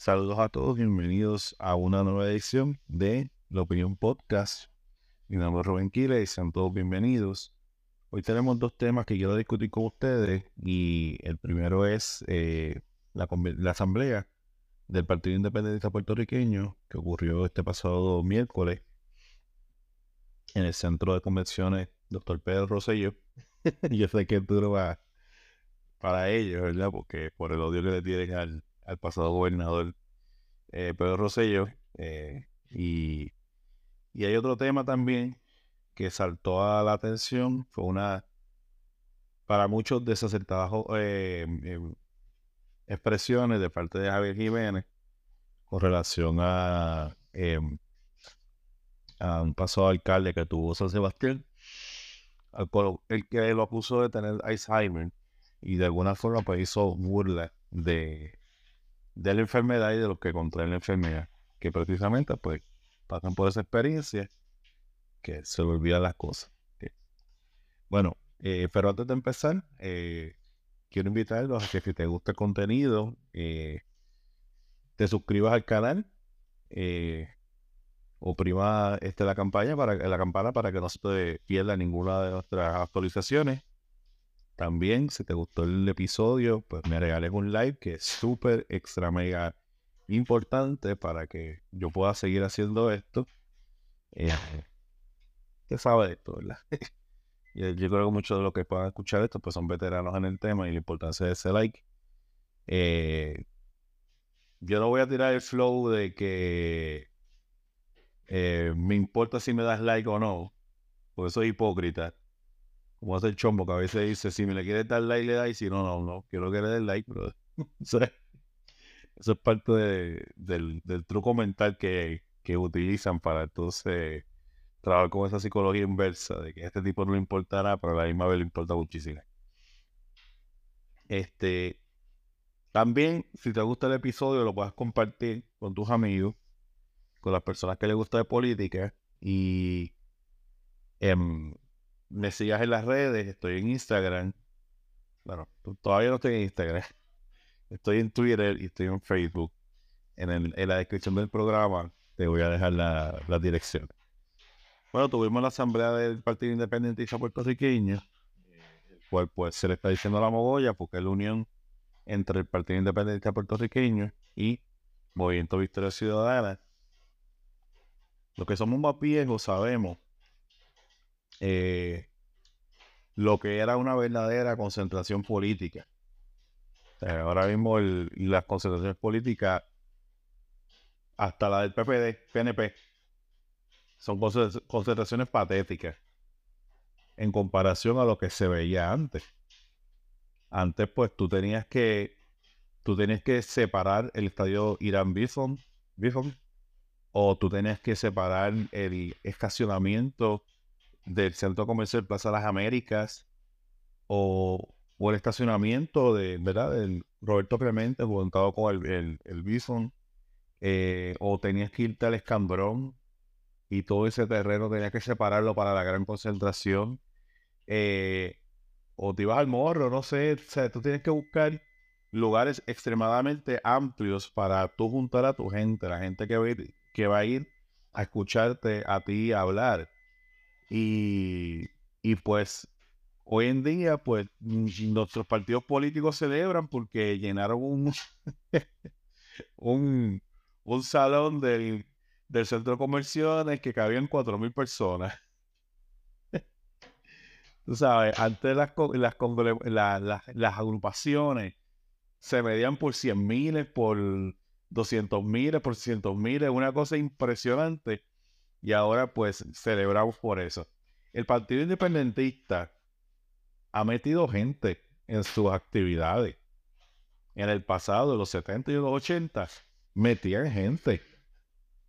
Saludos a todos, bienvenidos a una nueva edición de La Opinión Podcast. Mi nombre es Rubén Quiles y sean todos bienvenidos. Hoy tenemos dos temas que quiero discutir con ustedes y el primero es eh, la, asamblea del Partido Independentista Puertorriqueño que ocurrió este pasado miércoles en el Centro de Convenciones Dr. Pedro Rosselló. Yo sé que es duro va para ellos, ¿verdad? Porque por el odio que le tienen al, al pasado gobernador eh, Pedro Rosselló. Eh, y, y, hay otro tema también que saltó a la atención, fue una, para muchos, desacertadas eh, em, expresiones de parte de Javier Jiménez con relación a, em, a un pasado alcalde que tuvo San Sebastián, el que lo acusó de tener Alzheimer y de alguna forma pues hizo burla de, de la enfermedad y de los que contraen la enfermedad, que precisamente pues pasan por esa experiencia que se le olvidan las cosas. Bueno, eh, pero antes de empezar, eh, quiero invitarlos a que si te gusta el contenido, eh, te suscribas al canal, oprima este, la, campaña para, la campana para que no se te pierda ninguna de nuestras actualizaciones. También, si te gustó el episodio, pues me regales un like que es súper extra mega importante para que yo pueda seguir haciendo esto. Eh, ¿Qué sabe esto, verdad? yo creo que muchos de los que puedan escuchar esto pues son veteranos en el tema y la importancia de ese like. Eh, yo no voy a tirar el flow de que eh, me importa si me das like o no, porque soy hipócrita como hace el chombo que a veces dice, si me le quieres dar like, le da, y si no, no, no, quiero que le dé like, pero eso, es, parte del, truco mental que, utilizan para entonces trabajar con esa psicología inversa, de que a este tipo no le importará, pero a la misma vez le importa muchísimo. Este, también, si te gusta el episodio, lo puedes compartir con tus amigos, con las personas que les gusta de política y... Em, me sigas en las redes, estoy en Instagram. Bueno, todavía no estoy en Instagram. Estoy en Twitter y estoy en Facebook. En, la descripción del programa te voy a dejar la, la dirección. Bueno, tuvimos la asamblea del Partido Independentista Puertorriqueño, el pues se le está diciendo la mogolla porque es la unión entre el Partido Independentista Puertorriqueño y Movimiento Victoria Ciudadana. Lo que somos más viejos sabemos eh, lo que era una verdadera concentración política. ahora mismo las concentraciones políticas, hasta la del PPD, PNP, son concentraciones patéticas en comparación a lo que se veía antes. Antes, pues tú tenías que tú tenías que separar el estadio Irán Bison, Bison o tú tenías que separar el estacionamiento del Centro Comercial Plaza Las Américas o, el estacionamiento de, ¿verdad? Del Roberto Clemente juntado con el, el, Bison eh, o tenías que irte al Escambrón y todo ese terreno tenías que separarlo para la gran concentración eh, o te ibas al morro, no sé, o sea, tú tienes que buscar lugares extremadamente amplios para tú juntar a tu gente, la gente que va a ir, que va a, ir a escucharte a ti hablar. Y, pues hoy en día, pues nuestros partidos políticos celebran porque llenaron un, un, un, salón del, del centro comercial que cabían 4.000 personas. Tú sabes, antes las, las, las, agrupaciones se medían por 100 miles, por 200 miles, por 600 miles, una cosa impresionante y ahora pues celebramos por eso. El Partido Independentista ha metido gente en sus actividades. En el pasado, en los 70 y los 80, metían gente.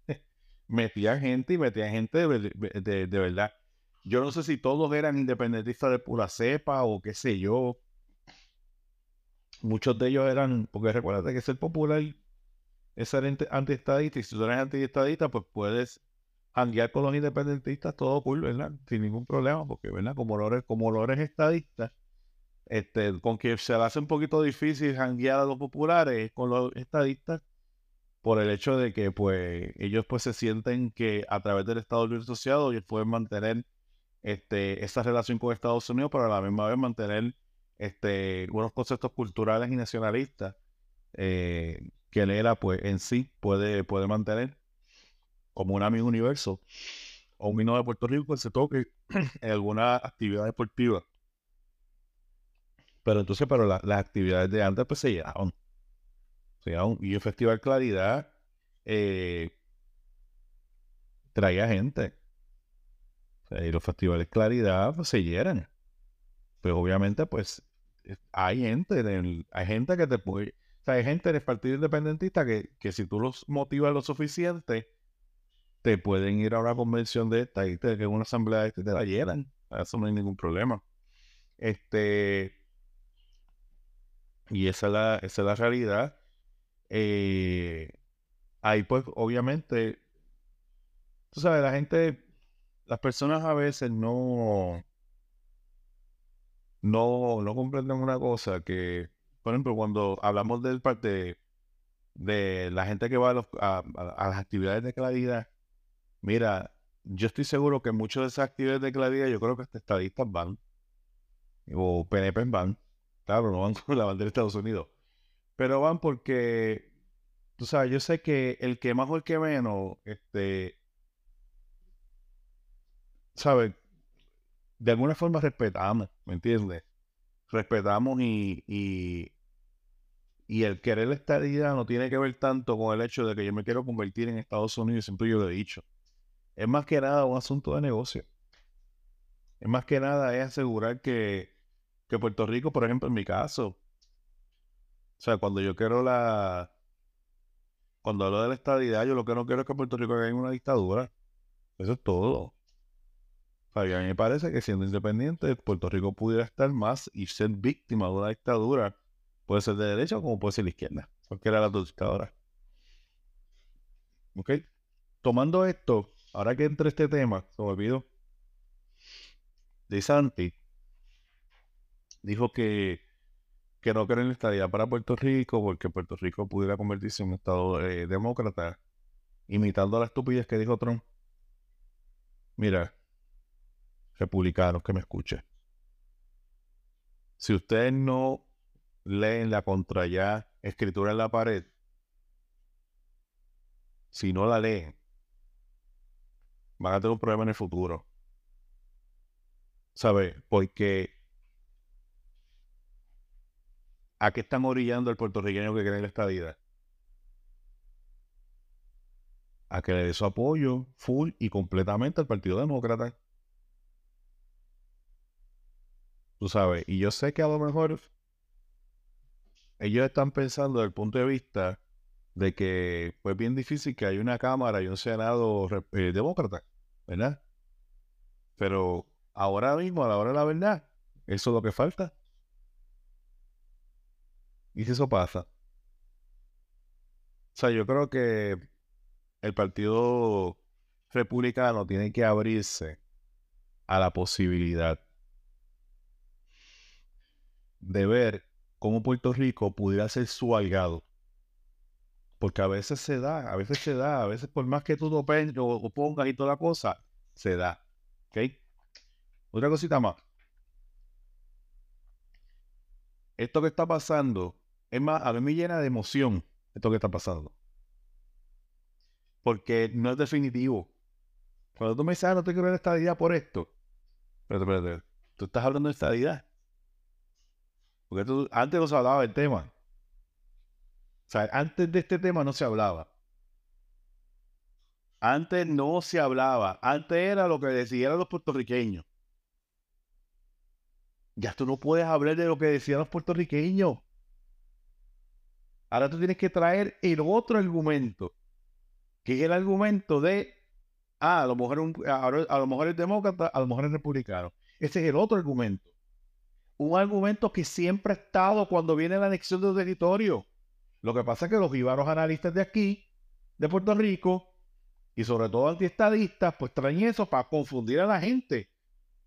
metían gente y metían gente de, verdad. Yo no sé si todos eran independentistas de pura cepa o qué sé yo. Muchos de ellos eran, porque recuerda que ser popular es ser antiestadista y si tú eres antiestadista, pues puedes janguear con los independentistas, todo cool, ¿verdad? Sin ningún problema, porque, ¿verdad? Como lo eres, como lo eres estadista, este, con que se le hace un poquito difícil janguear a los populares con los estadistas, por el hecho de que pues ellos pues se sienten que a través del Estado Libre Asociado ellos pueden mantener este, esa relación con Estados Unidos, pero a la misma vez mantener este, unos conceptos culturales y nacionalistas eh, que el ERA pues en sí puede, puede mantener como un amigo universo o un vino de Puerto Rico que se toque en alguna actividad deportiva. Pero entonces, pero las actividades de antes pues se llenaron. Se Y el Festival Claridad eh, traía gente. y los festivales Claridad pues, se llenan. Pues obviamente, pues hay gente, hay gente que te puede, o sea, hay gente del Partido Independentista que, que si tú los motivas lo suficiente, te pueden ir a una convención de esta y te, que una asamblea de esta te la llenan. Eso no hay ningún problema. Este, y esa es la, esa es la realidad. Eh, ahí pues obviamente, tú sabes, la gente, las personas a veces no, no, no comprenden una cosa que, por ejemplo, cuando hablamos del parte de la gente que va a, las actividades de claridad, mira, yo estoy seguro que muchas de esas actividades de claridad, yo creo que hasta estadistas van, o PNP van, claro, no van con la bandera de Estados Unidos, pero van porque, tú sabes, yo sé que el que más o el que menos, este, ¿sabes? de alguna forma respetamos, ¿me entiendes? Respetamos y, y, y el querer la estadidad no tiene que ver tanto con el hecho de que yo me quiero convertir en Estados Unidos, siempre yo lo he dicho. Es más que nada un asunto de negocio. Es más que nada es asegurar que, que Puerto Rico, por ejemplo, en mi caso, o sea, cuando yo quiero la... Cuando hablo de la estadidad, yo lo que no quiero es que Puerto Rico caiga en una dictadura. Eso es todo. A mí me parece que siendo independiente, Puerto Rico pudiera estar más y ser víctima de una dictadura. Puede ser de derecha como puede ser de izquierda. Cualquiera de las dos dictaduras. ¿Ok? Tomando esto, ahora que entre este tema, se me olvidó. De Santi dijo que, que no quieren estadía para Puerto Rico porque Puerto Rico pudiera convertirse en un estado eh, demócrata, imitando a la estupidez que dijo Trump. Mira, republicanos que me escuchen. Si ustedes no leen la contra ya escritura en la pared, si no la leen, van a tener un problema en el futuro. ¿Sabe? Porque ¿a qué están orillando el puertorriqueño que cree en esta vida? A que le dé su apoyo full y completamente al Partido Demócrata. Tú sabes, y yo sé que a lo mejor ellos están pensando desde el punto de vista de que fue bien difícil que haya una Cámara y un Senado eh, demócrata, ¿verdad? Pero ahora mismo, a la hora de la verdad, eso es lo que falta. ¿Y si eso pasa? O sea, yo creo que el Partido Republicano tiene que abrirse a la posibilidad de ver cómo Puerto Rico pudiera ser su aliado. Porque a veces se da, a veces se da, a veces por más que tú lo o, pongas y toda la cosa, se da. ¿Ok? Otra cosita más. Esto que está pasando, es más, a mí me llena de emoción esto que está pasando. Porque no es definitivo. Cuando tú me dices, ah, no te quiero ver estadidad por esto. Espérate, espérate. Tú estás hablando de estadidad. Porque antes no se hablaba del tema. O sea, antes de este tema no se hablaba. Antes no se hablaba. Antes era lo que decían los puertorriqueños. Ya tú no puedes hablar de lo que decían los puertorriqueños. Ahora tú tienes que traer el otro argumento, que es el argumento de, ah, a lo mejor, a, lo mejor es demócrata, a lo mejor es republicano. Ese es el otro argumento un argumento que siempre ha estado cuando viene la anexión de los territorios. Lo que pasa es que los jibaros analistas de aquí, de Puerto Rico, y sobre todo antiestadistas, pues traen eso para confundir a la gente.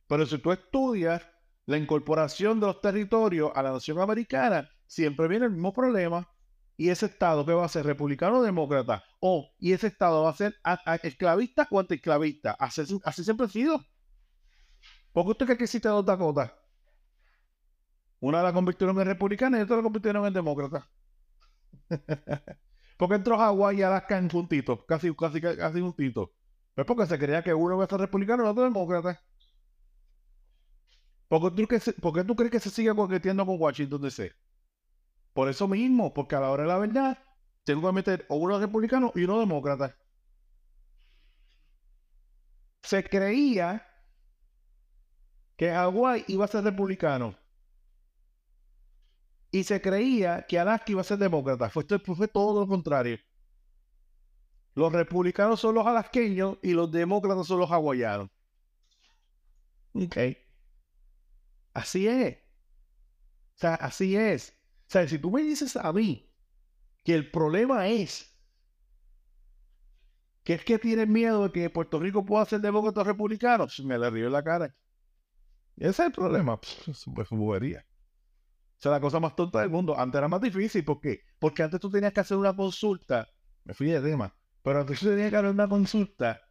Pero si tú estudias la incorporación de los territorios a la nación americana, siempre viene el mismo problema. ¿Y ese Estado qué va a ser? ¿Republicano o demócrata? O, ¿y ese Estado va a ser esclavista o antiesclavista? Así, así siempre ha sido. ¿Por qué usted cree que existe dos Dakotas? Una la convirtieron en republicana y otra la convirtieron en demócrata. porque entró Hawái y Alaska en juntitos, casi, casi, casi juntitos. Pues porque se creía que uno iba a ser republicano y otro demócrata. ¿Por qué, tú, ¿Por qué crees que se sigue convirtiendo con Washington DC? Por eso mismo, porque a la hora de la verdad, tengo que meter uno republicano y uno demócrata. Se creía que Hawái iba a ser republicano. Y se creía que Alaska iba a ser demócrata. Fue, todo lo contrario. Los republicanos son los alasqueños y los demócratas son los hawaianos. Ok. Así es. O sea, así es. O sea, si tú me dices a mí que el problema es que es que tienes miedo de que Puerto Rico pueda ser demócrata republicano, me le río en la cara. Ese es el problema. Pues bobería. Sea, la cosa más tonta del mundo. Antes era más difícil. ¿Por qué? Porque antes tú tenías que hacer una consulta. Me fui de tema. Pero antes tú tenías que hacer una consulta.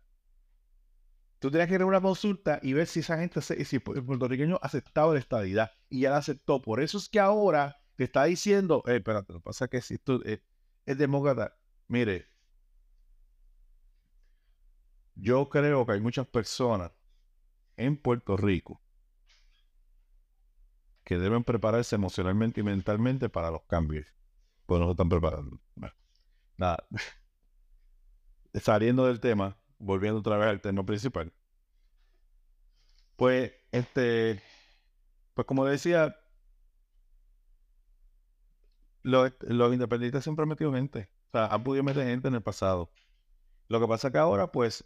Tú tenías que hacer una consulta y ver si esa gente, si el puertorriqueño aceptaba la estadidad. Y ya la aceptó. Por eso es que ahora te está diciendo, eh, espérate, lo que pasa es que si tú eh, demócrata, mire, yo creo que hay muchas personas en Puerto Rico que deben prepararse emocionalmente y mentalmente para los cambios. Pues no se están preparando. nada. Saliendo del tema, volviendo otra vez al tema principal. Pues, este, pues como decía, los, independientes siempre han metido gente. O sea, han podido meter gente en el pasado. Lo que pasa que ahora, pues,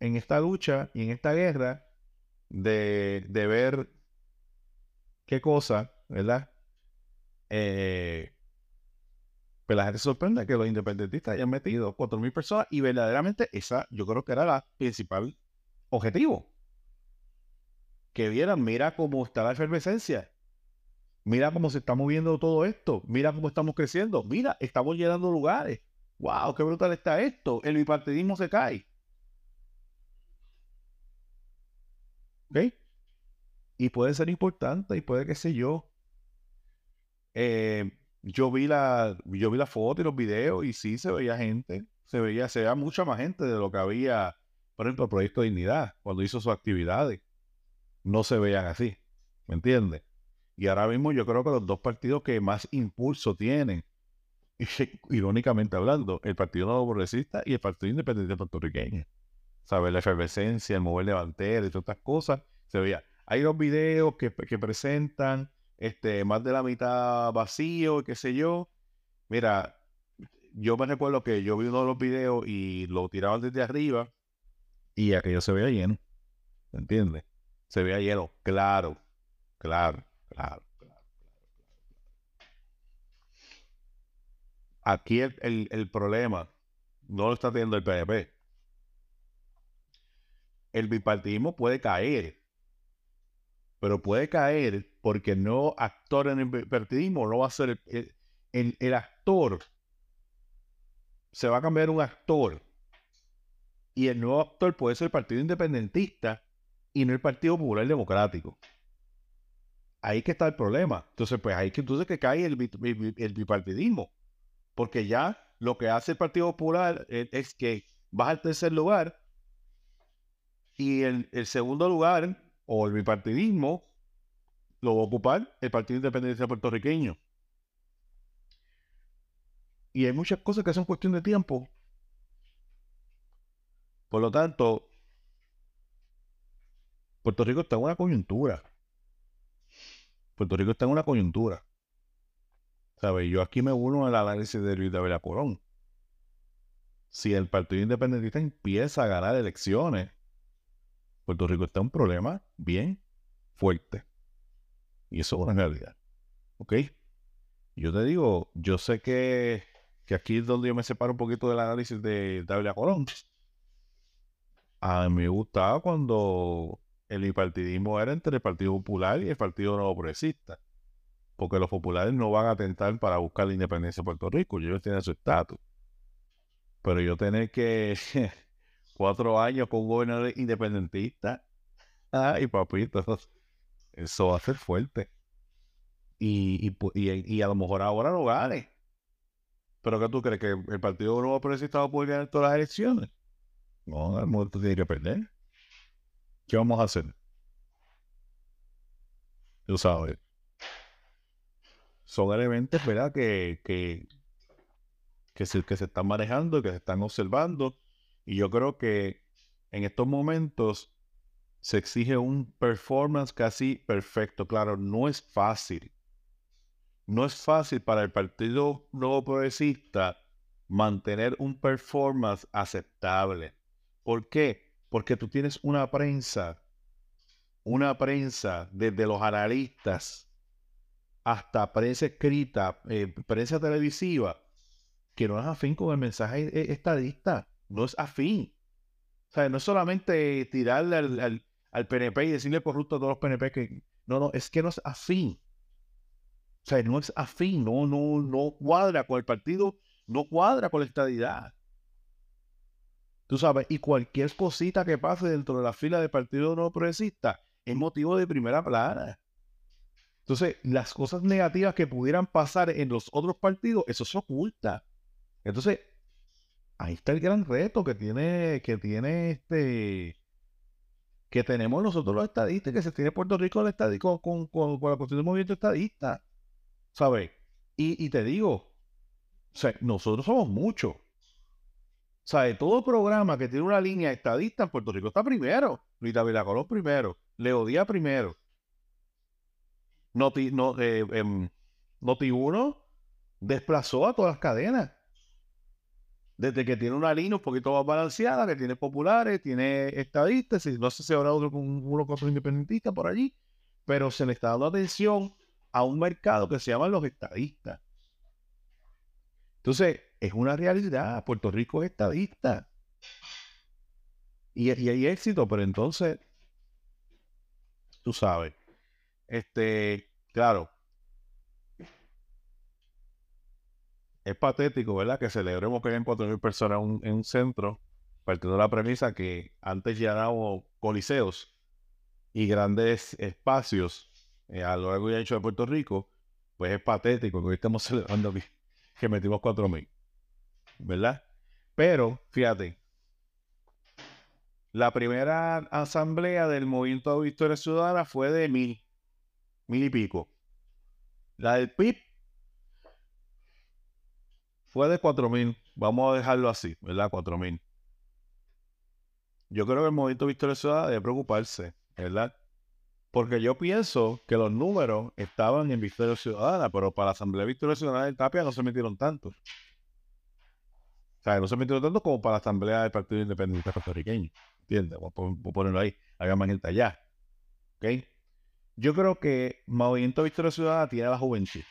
en esta lucha y en esta guerra de, ver qué cosa, ¿verdad? Eh, pues la gente sorprende que los independentistas hayan metido 4.000 personas y verdaderamente esa yo creo que era la principal objetivo. Que vieran, mira cómo está la efervescencia. Mira cómo se está moviendo todo esto. Mira cómo estamos creciendo. Mira, estamos llenando lugares. ¡Wow! ¡Qué brutal está esto! El bipartidismo se cae. ¿Ok? Y puede ser importante y puede que sé yo. Eh, yo vi la yo vi la foto y los videos y sí se veía gente. Se veía, se veía mucha más gente de lo que había, por ejemplo, el Proyecto Dignidad, cuando hizo sus actividades. No se veían así. ¿Me entiendes? Y ahora mismo yo creo que los dos partidos que más impulso tienen, irónicamente hablando, el Partido Nuevo Progresista y el Partido Independiente Puertorriqueño. ¿Sabes? La efervescencia, el mover de y todas estas cosas, se veía. Hay dos videos que, presentan este, más de la mitad vacío, qué sé yo. Mira, yo me recuerdo que yo vi uno de los videos y lo tiraban desde arriba y aquello se veía lleno. ¿Me entiendes? Se veía lleno, claro, claro. Claro, Aquí el, problema no lo está teniendo el PNP. El bipartidismo puede caer, pero puede caer porque no actor en el bipartidismo no va a ser el, el actor. Se va a cambiar un actor. Y el nuevo actor puede ser el Partido Independentista y no el Partido Popular Democrático ahí que está el problema. Entonces, pues ahí que entonces que cae el, bipartidismo. Porque ya lo que hace el Partido Popular es, que va al tercer lugar y el, segundo lugar, o el bipartidismo, lo va a ocupar el Partido Independencia Puertorriqueño. Y hay muchas cosas que son cuestión de tiempo. Por lo tanto, Puerto Rico está en una coyuntura. Puerto Rico está en una coyuntura. ¿Sabes? Yo aquí me uno al análisis de Luis David Porón. Si el Partido Independentista empieza a ganar elecciones, Puerto Rico está en un problema bien fuerte. Y eso es una realidad. ¿Ok? Yo te digo, yo sé que, que aquí es donde yo me separo un poquito del análisis de David Colón. A mí me gustaba cuando el bipartidismo era entre el Partido Popular y el Partido Nuevo Progresista. porque los populares no van a tentar para buscar la independencia de Puerto Rico, ellos tienen su estatus. Pero yo tener que cuatro años con un gobernador independentista, ay papito, eso va a ser fuerte. Y, y, a lo mejor ahora lo gane. Pero ¿qué tú crees? ¿Que el Partido Nuevo Progresista va a poder ganar todas las elecciones? No, al momento tiene que perder. ¿Qué vamos a hacer? Tú sabes. Son elementos, ¿verdad? Que, que, que, se, que se están manejando, que se están observando. Y yo creo que en estos momentos se exige un performance casi perfecto. Claro, no es fácil. No es fácil para el Partido Nuevo Progresista mantener un performance aceptable. ¿Por qué? Porque tú tienes una prensa, una prensa desde los analistas hasta prensa escrita, eh, prensa televisiva, que no es afín con el mensaje eh, estadista, no es afín. O sea, no es solamente tirarle al, al PNP y decirle corrupto a todos los PNP que no, no, es que no es afín. O sea, no es afín, no, no, no cuadra con el partido, no cuadra con la estadidad. Tú sabes, y cualquier cosita que pase dentro de la fila del Partido No Progresista es motivo de primera plana. Entonces, las cosas negativas que pudieran pasar en los otros partidos, eso se oculta. Entonces, ahí está el gran reto que tiene, que tiene este, que tenemos nosotros los estadistas, que se tiene Puerto Rico el estadista, con, con, la cuestión del movimiento estadista. ¿Sabes? Y, te digo, o sea, nosotros somos muchos. ¿Sabes? Todo programa que tiene una línea estadista en Puerto Rico está primero. Rita Vilacolón primero. Leo Díaz primero. Noti, no, eh, em, Noti 1 desplazó a todas las cadenas desde que tiene una línea un poquito más balanceada, que tiene populares, tiene estadistas, y no sé si habrá otro uno con otro independentista por allí, pero se le está dando atención a un mercado que se llama los estadistas. Entonces, es una realidad, Puerto Rico es estadista. Y hay éxito, pero entonces, tú sabes, este, claro, es patético, ¿verdad? Que celebremos que hayan 4.000 personas en un centro, partiendo de la premisa que antes llenábamos coliseos y grandes espacios eh, a lo largo y ancho de Puerto Rico, pues es patético que hoy estamos celebrando que, que metimos 4.000, ¿verdad? Pero, fíjate, la primera asamblea del Movimiento de Victoria Ciudadana fue de mil, mil y pico. La del PIB fue de 4.000. Vamos a dejarlo así, ¿verdad? 4.000. Yo creo que el movimiento Victoria Ciudadana debe preocuparse, ¿verdad? Porque yo pienso que los números estaban en Victoria Ciudadana, pero para la Asamblea Victoria Ciudadana de Tapia no se metieron tanto. O sea, no se metieron tanto como para la Asamblea del Partido Independiente Puertorriqueño. ¿Entiendes? Voy a ponerlo ahí. Haga más gente allá. ¿Ok? Yo creo que Movimiento Victoria Ciudadana tiene la juventud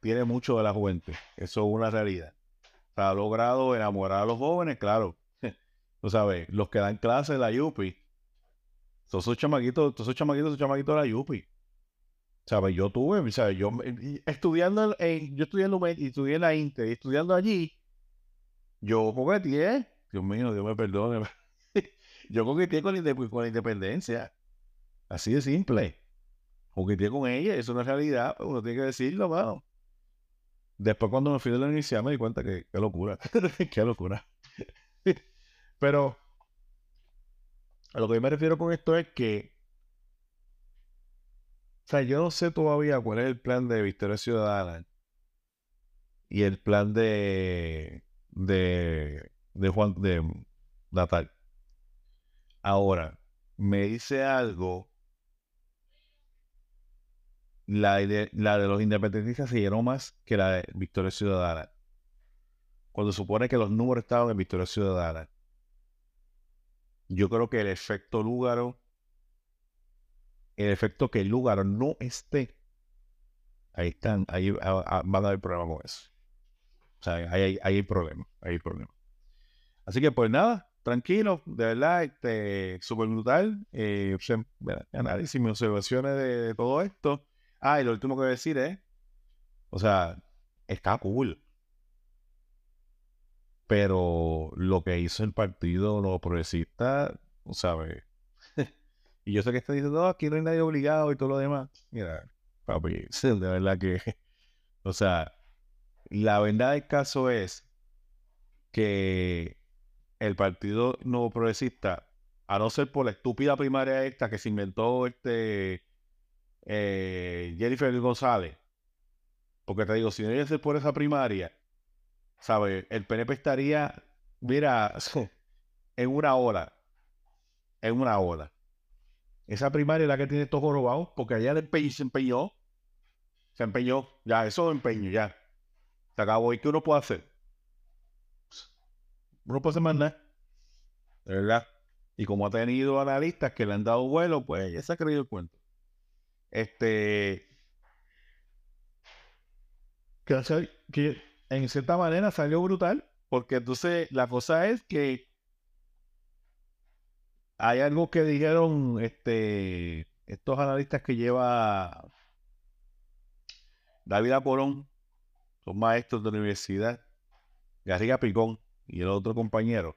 tiene mucho de la juventud. Eso es una realidad. ha logrado enamorar a los jóvenes, claro. Tú sabes, los que dan clases la Yupi. Todos esos chamaquitos, todos esos chamaquitos, esos chamaquitos de la Yupi. ¿Sabes? Yo tuve, ¿sabes? Yo estudiando, en, yo estudiando, estudié en la Inter, y estudiando allí, yo coqueteé, Dios mío, Dios me perdone. yo coqueteé con, la independencia. Así de simple. Coqueteé con ella, eso es una realidad, uno tiene que decirlo, mano. Después cuando me fui de la universidad me di cuenta que qué locura, qué locura. Pero a lo que yo me refiero con esto es que, o sea, yo no sé todavía cuál es el plan de Victoria Ciudadana y el plan de, de, de Juan, de Natal. Ahora, me dice algo la de, la de los independentistas se llenó más que la de Victoria Ciudadana. Cuando supone que los números estaban en Victoria Ciudadana. Yo creo que el efecto Lúgaro, el efecto que el Lúgaro no esté, ahí están, ahí van a haber problemas con eso. O sea, ahí, hay problema, ahí hay problema. Así que pues nada, tranquilo, de verdad, este, súper brutal. Eh, análisis, mis observaciones de todo esto. Ah, y lo último que voy a decir es O sea, está cool. Pero lo que hizo el partido los progresistas, ¿sabes? y yo sé que está diciendo, no, aquí no hay nadie obligado y todo lo demás. Mira, papi, de verdad que, o sea, la verdad del caso es que el partido nuevo progresista, a no ser por la estúpida primaria esta que se inventó este eh, Jennifer González, porque te digo, si no ser por esa primaria, ¿sabes? El PNP estaría, mira, en una hora. En una hora. Esa primaria es la que tiene estos jorobados, porque allá el se empeñó. Se empeñó. Ya, eso es empeño, ya. Se acabó. ¿Y qué uno puede hacer? Uno puede hacer más nada. De verdad. Y como ha tenido analistas que le han dado vuelo, pues ya se ha creído el cuento. Este. Que, en cierta manera salió brutal, porque entonces la cosa es que hay algo que dijeron este, estos analistas que lleva David Aporón, son maestros de la universidad, Garriga Picón y el otro compañero.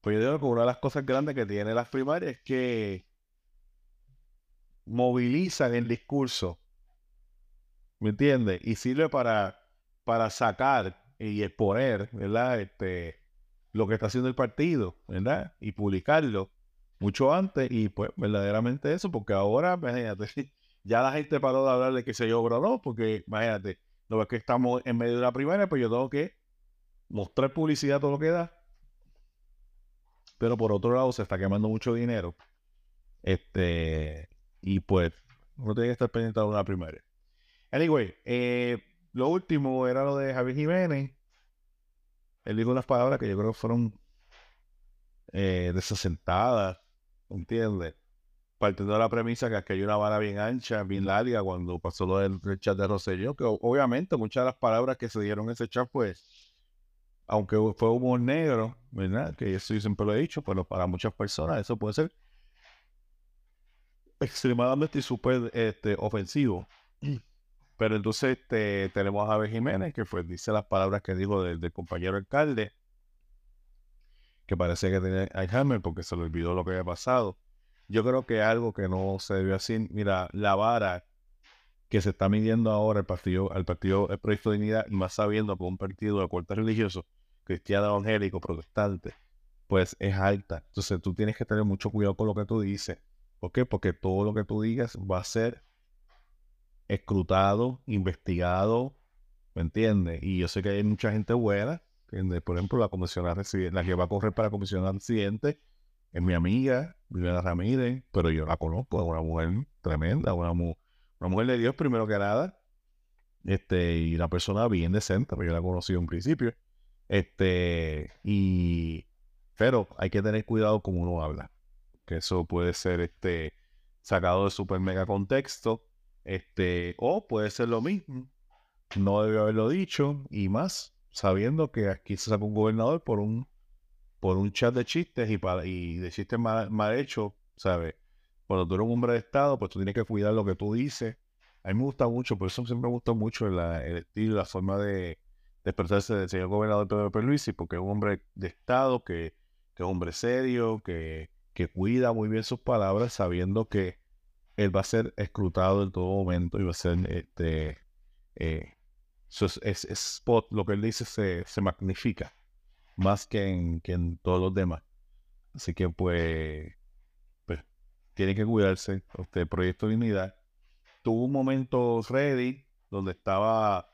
Pues yo digo que una de las cosas grandes que tiene las primarias es que movilizan el discurso, ¿me entiendes? Y sirve para para sacar y exponer, ¿verdad? Este, lo que está haciendo el partido, ¿verdad? Y publicarlo mucho antes y pues verdaderamente eso, porque ahora, imagínate, ya la gente paró de hablar de que se yo o no, porque imagínate, lo que estamos en medio de la primaria, pues yo tengo que mostrar publicidad todo lo que da. Pero por otro lado se está quemando mucho dinero. Este, y pues uno tiene que estar pendiente de una primaria. Anyway, eh, lo último era lo de Javier Jiménez. Él dijo unas palabras que yo creo que fueron eh, desasentadas, ¿entiendes? Partiendo de la premisa que aquí hay una vara bien ancha, bien larga, cuando pasó lo del, chat de Rosselló, que obviamente muchas de las palabras que se dieron en ese chat, pues, aunque fue humor negro, ¿verdad? Que eso yo siempre lo he dicho, pero para muchas personas eso puede ser extremadamente y súper este, ofensivo. Pero entonces este, tenemos a Javier Jiménez, que fue, dice las palabras que dijo del, compañero alcalde, que parece que tenía Alzheimer porque se le olvidó lo que había pasado. Yo creo que algo que no se debió así, mira, la vara que se está midiendo ahora el partido, al partido el Proyecto de Dignidad, más sabiendo que un partido de corte religioso, cristiano, evangélico, protestante, pues es alta. Entonces tú tienes que tener mucho cuidado con lo que tú dices. ¿Por qué? Porque todo lo que tú digas va a ser escrutado, investigado, ¿me entiendes? Y yo sé que hay mucha gente buena, por ejemplo, la comisionada residente, la que va a correr para comisionada residente, es mi amiga, Viviana Ramírez, pero yo la conozco, es una mujer tremenda, una, una mujer de Dios primero que nada, este, y una persona bien decente, porque yo la conocí en principio, este, y, pero hay que tener cuidado como uno habla, que eso puede ser, este, sacado de super mega contexto, este, o puede ser lo mismo. No debió haberlo dicho y más, sabiendo que aquí se sacó un gobernador por un, por un chat de chistes y, para, y de chistes mal, mal hechos, ¿sabes? Cuando tú eres un hombre de Estado, pues tú tienes que cuidar lo que tú dices. A mí me gusta mucho, por eso siempre me gusta mucho el estilo, la forma de, expresarse del señor gobernador Pedro Perluisi, porque es un hombre de Estado, que, que es un hombre serio, que, que cuida muy bien sus palabras, sabiendo que él va a ser escrutado en todo momento y va a ser este eh, es, spot, lo que él dice se, magnifica más que en, que en todos los demás. Así que pues, pues tiene que cuidarse. Este Proyecto de Unidad tuvo un momento ready donde estaba,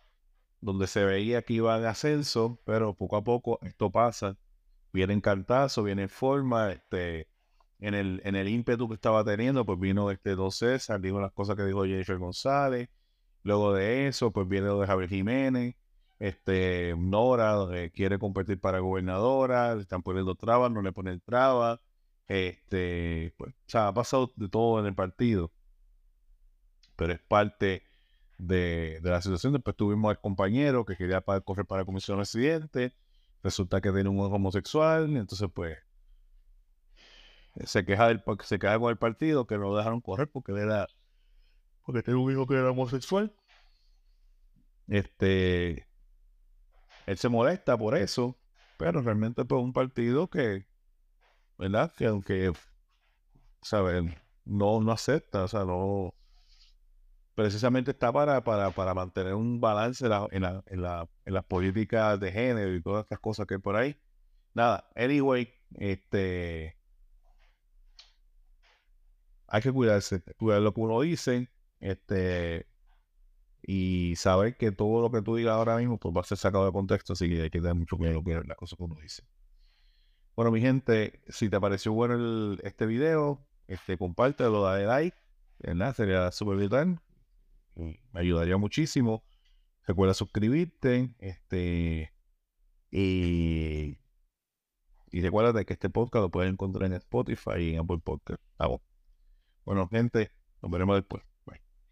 donde se veía que iba en ascenso, pero poco a poco esto pasa. Viene en cartazo, viene en forma, este, en el, en el ímpetu que estaba teniendo, pues vino este Don César, dijo las cosas que dijo Jennifer González. Luego de eso, pues viene lo de Javier Jiménez. Este, Nora eh, quiere competir para gobernadora, le están poniendo trabas, no le ponen trabas. Este, pues, o sea, ha pasado de todo en el partido. Pero es parte de, la situación. Después tuvimos al compañero que quería correr para la comisión residente. Resulta que tiene un homosexual. Entonces, pues, se queja, del, se queja con el partido que no lo dejaron correr porque era porque tenía un hijo que era homosexual. este, él se molesta por eso, pero realmente pues un partido que, ¿verdad? Que aunque, ¿sabes? No, no acepta, o sea, no, precisamente está para, para, para mantener un balance en, la, en, la, en, en las políticas de género y todas estas cosas que hay por ahí. Nada, anyway, este, hay que cuidarse, cuidar lo que uno dice, este, y saber que todo lo que tú digas ahora mismo pues va a ser sacado de contexto, así que hay que tener mucho cuidado con las cosas que uno dice. Bueno, mi gente, si te pareció bueno este video, este, compártelo, dale like, ¿verdad? Sería súper vital. Me ayudaría muchísimo. Recuerda suscribirte, este, y, y recuerda que este podcast lo puedes encontrar en Spotify y en Apple Podcast. Bueno, gente, nos veremos después.